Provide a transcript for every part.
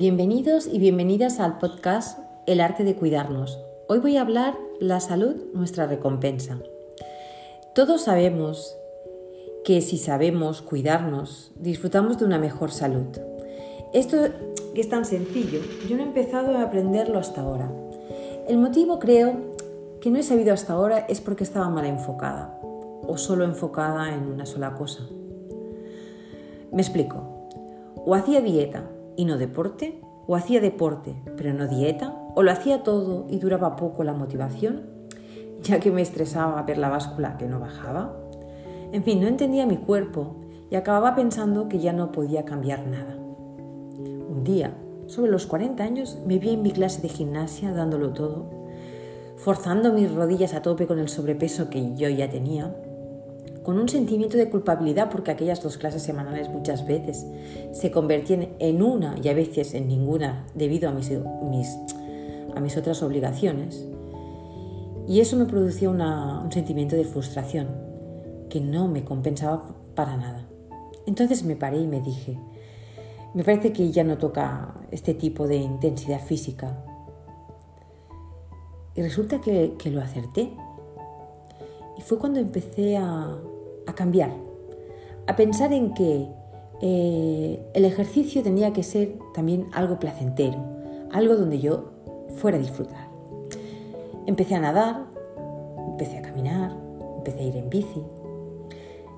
Bienvenidos y bienvenidas al podcast El arte de cuidarnos. Hoy voy a hablar La salud, nuestra recompensa. Todos sabemos que si sabemos cuidarnos, disfrutamos de una mejor salud. Esto es tan sencillo, yo no he empezado a aprenderlo hasta ahora. El motivo creo que no he sabido hasta ahora es porque estaba mal enfocada o solo enfocada en una sola cosa. Me explico. O hacía dieta y no deporte, o hacía deporte pero no dieta, o lo hacía todo y duraba poco la motivación, ya que me estresaba ver la báscula que no bajaba. En fin, no entendía mi cuerpo y acababa pensando que ya no podía cambiar nada. Un día, sobre los 40 años, me vi en mi clase de gimnasia dándolo todo, forzando mis rodillas a tope con el sobrepeso que yo ya tenía, con un sentimiento de culpabilidad porque aquellas dos clases semanales muchas veces se convertían en una y a veces en ninguna debido a mis, a mis otras obligaciones. Y eso me producía un sentimiento de frustración que no me compensaba para nada. Entonces me paré y me dije, me parece que ya no toca este tipo de intensidad física. Y resulta que, que lo acerté. Y fue cuando empecé a, cambiar, a pensar en que eh, el ejercicio tenía que ser también algo placentero, algo donde yo fuera a disfrutar. Empecé a nadar, empecé a caminar, empecé a ir en bici.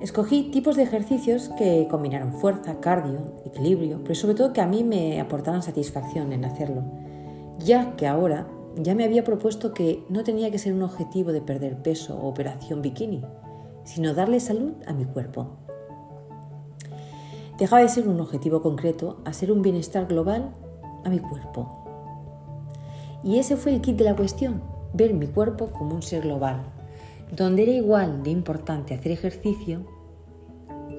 Escogí tipos de ejercicios que combinaron fuerza, cardio, equilibrio, pero sobre todo que a mí me aportaran satisfacción en hacerlo, ya que ahora ya me había propuesto que no tenía que ser un objetivo de perder peso o operación bikini, sino darle salud a mi cuerpo. Dejaba de ser un objetivo concreto a ser un bienestar global a mi cuerpo. Y ese fue el kit de la cuestión, ver mi cuerpo como un ser global, donde era igual de importante hacer ejercicio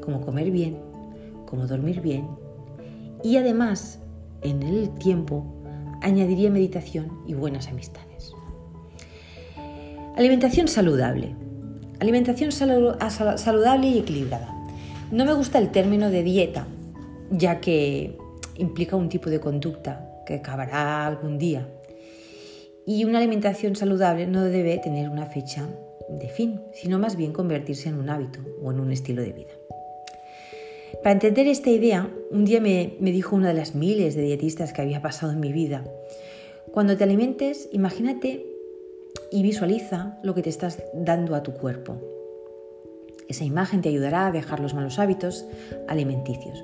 como comer bien, como dormir bien y además en el tiempo añadiría meditación y buenas amistades. Alimentación saludable. Alimentación saludable y equilibrada. No me gusta el término de dieta, ya que implica un tipo de conducta que acabará algún día. Y una alimentación saludable no debe tener una fecha de fin, sino más bien convertirse en un hábito o en un estilo de vida. Para entender esta idea, un día me, dijo una de las miles de dietistas que había pasado en mi vida, cuando te alimentes, imagínate y visualiza lo que te estás dando a tu cuerpo. Esa imagen te ayudará a dejar los malos hábitos alimenticios.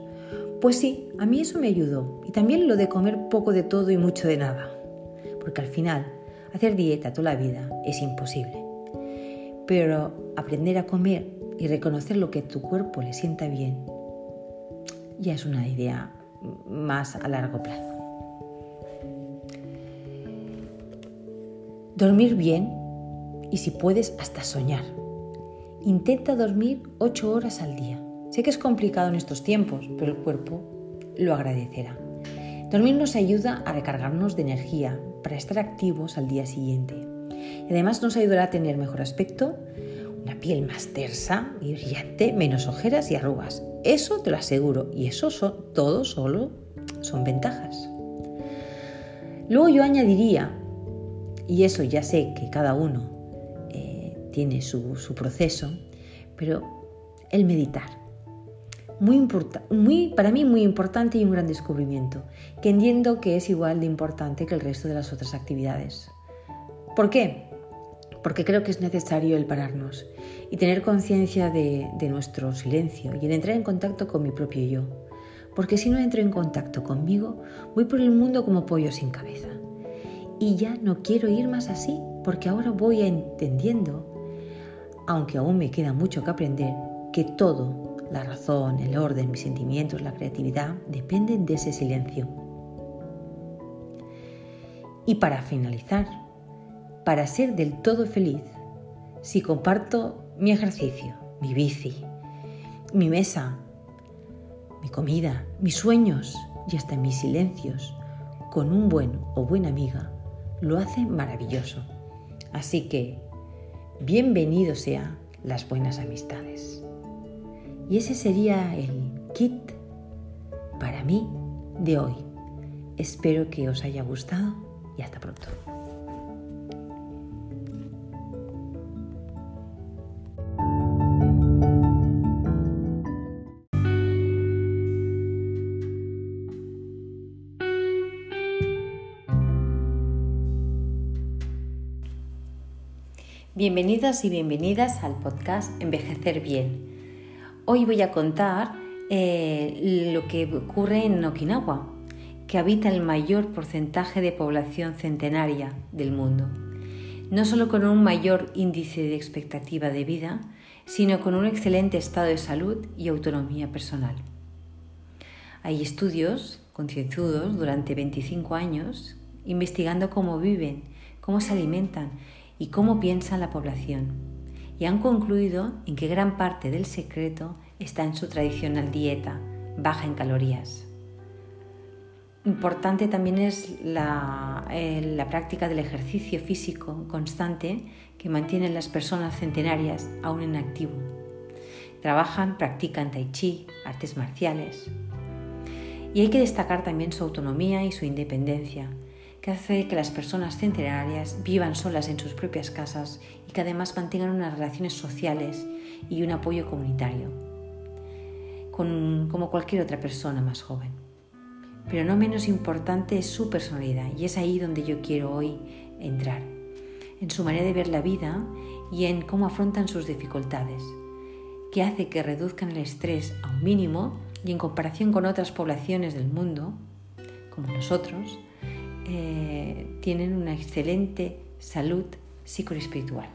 Pues sí, a mí eso me ayudó. Y también lo de comer poco de todo y mucho de nada. Porque al final, hacer dieta toda la vida es imposible. Pero aprender a comer y reconocer lo que tu cuerpo le sienta bien ya es una idea más a largo plazo. Dormir bien y si puedes hasta soñar. Intenta dormir 8 horas al día. Sé que es complicado en estos tiempos, pero el cuerpo lo agradecerá. Dormir nos ayuda a recargarnos de energía para estar activos al día siguiente. Además nos ayudará a tener mejor aspecto, una piel más tersa y brillante, menos ojeras y arrugas. Eso te lo aseguro. Y eso son, todo solo son ventajas. Luego yo añadiría y eso ya sé que cada uno eh, tiene su, proceso, pero el meditar. Muy, muy, para mí muy importante y un gran descubrimiento, que entiendo que es igual de importante que el resto de las otras actividades. ¿Por qué? Porque creo que es necesario el pararnos y tener conciencia de, de nuestro silencio y el entrar en contacto con mi propio yo. Porque si no entro en contacto conmigo, voy por el mundo como pollo sin cabeza y ya no quiero ir más así porque ahora voy entendiendo, aunque aún me queda mucho que aprender, que todo, la razón, el orden, mis sentimientos, la creatividad, dependen de ese silencio. Y para finalizar, para ser del todo feliz, si comparto mi ejercicio, mi bici, mi mesa, mi comida, mis sueños y hasta mis silencios con un buen o buena amiga, lo hace maravilloso. Así que, bienvenido sea las buenas amistades. Y ese sería el kit para mí de hoy. Espero que os haya gustado y hasta pronto. Bienvenidos y bienvenidas al podcast Envejecer Bien. Hoy voy a contar eh, lo que ocurre en Okinawa, que habita el mayor porcentaje de población centenaria del mundo, no solo con un mayor índice de expectativa de vida, sino con un excelente estado de salud y autonomía personal. Hay estudios concienzudos durante 25 años investigando cómo viven, cómo se alimentan y cómo piensa la población, y han concluido en que gran parte del secreto está en su tradicional dieta, baja en calorías. Importante también es la, eh, la, práctica del ejercicio físico constante que mantienen las personas centenarias aún en activo. Trabajan, practican tai chi, artes marciales. Y hay que destacar también su autonomía y su independencia, que hace que las personas centenarias vivan solas en sus propias casas y que además mantengan unas relaciones sociales y un apoyo comunitario, como cualquier otra persona más joven. Pero no menos importante es su personalidad y es ahí donde yo quiero hoy entrar, en su manera de ver la vida y en cómo afrontan sus dificultades, que hace que reduzcan el estrés a un mínimo y en comparación con otras poblaciones del mundo, como nosotros, eh, tienen una excelente salud psicoespiritual.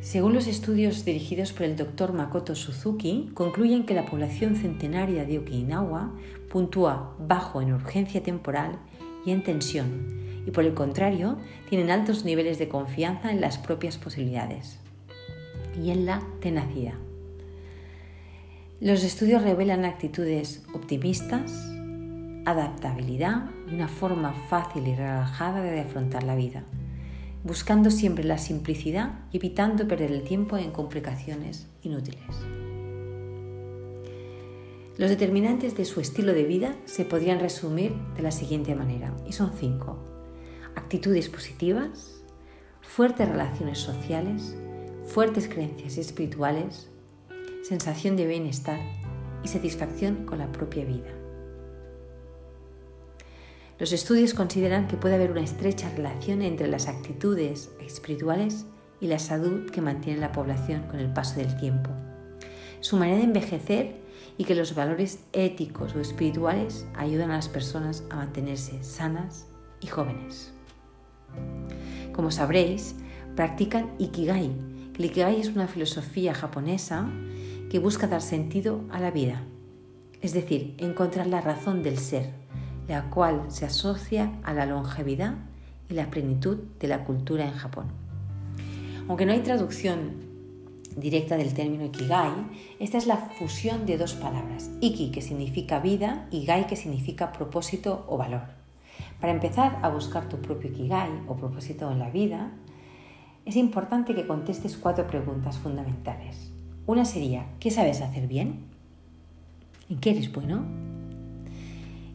Según los estudios dirigidos por el doctor Makoto Suzuki, concluyen que la población centenaria de Okinawa puntúa bajo en urgencia temporal y en tensión, y por el contrario, tienen altos niveles de confianza en las propias posibilidades y en la tenacidad. Los estudios revelan actitudes optimistas, adaptabilidad y una forma fácil y relajada de afrontar la vida, buscando siempre la simplicidad y evitando perder el tiempo en complicaciones inútiles. Los determinantes de su estilo de vida se podrían resumir de la siguiente manera, y son cinco. Actitudes positivas, fuertes relaciones sociales, fuertes creencias espirituales, sensación de bienestar y satisfacción con la propia vida. Los estudios consideran que puede haber una estrecha relación entre las actitudes espirituales y la salud que mantiene la población con el paso del tiempo. Su manera de envejecer y que los valores éticos o espirituales ayudan a las personas a mantenerse sanas y jóvenes. Como sabréis, practican Ikigai. El Ikigai es una filosofía japonesa que busca dar sentido a la vida, es decir, encontrar la razón del ser, la cual se asocia a la longevidad y la plenitud de la cultura en Japón. Aunque no hay traducción directa del término ikigai, esta es la fusión de dos palabras, iki que significa vida y gai que significa propósito o valor. Para empezar a buscar tu propio ikigai o propósito en la vida, es importante que contestes cuatro preguntas fundamentales. Una sería, ¿qué sabes hacer bien? ¿En qué eres bueno?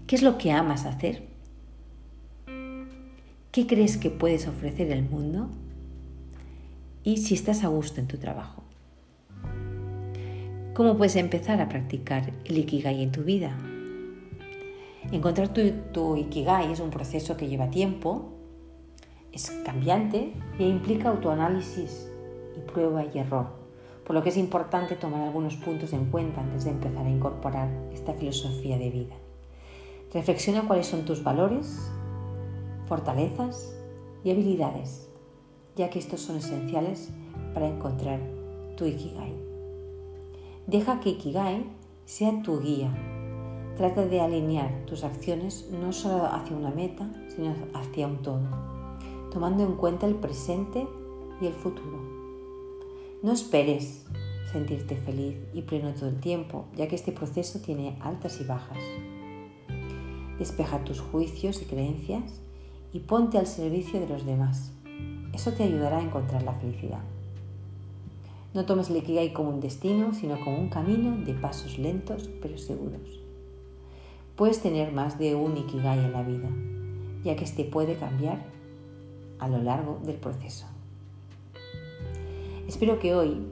¿Qué es lo que amas hacer? ¿Qué crees que puedes ofrecer al mundo? Y si estás a gusto en tu trabajo. ¿Cómo puedes empezar a practicar el Ikigai en tu vida? Encontrar tu, tu, Ikigai es un proceso que lleva tiempo, es cambiante e implica autoanálisis y prueba y error, por lo que es importante tomar algunos puntos en cuenta antes de empezar a incorporar esta filosofía de vida. Reflexiona cuáles son tus valores, fortalezas y habilidades, ya que estos son esenciales para encontrar tu Ikigai. Deja que Ikigai sea tu guía. Trata de alinear tus acciones no solo hacia una meta, sino hacia un todo, tomando en cuenta el presente y el futuro. No esperes sentirte feliz y pleno todo el tiempo, ya que este proceso tiene altas y bajas. Despeja tus juicios y creencias y ponte al servicio de los demás. Eso te ayudará a encontrar la felicidad. No tomes el Ikigai como un destino, sino como un camino de pasos lentos pero seguros. puedes tener más de un Ikigai en la vida, ya que este puede cambiar a lo largo del proceso. Espero que hoy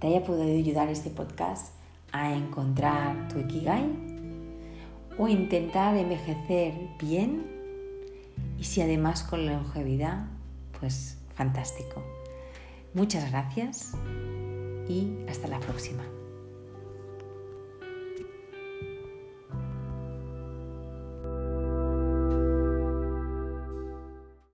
te haya podido ayudar este podcast a encontrar tu Ikigai o intentar envejecer bien y si además con longevidad, pues fantástico. Muchas gracias y hasta la próxima.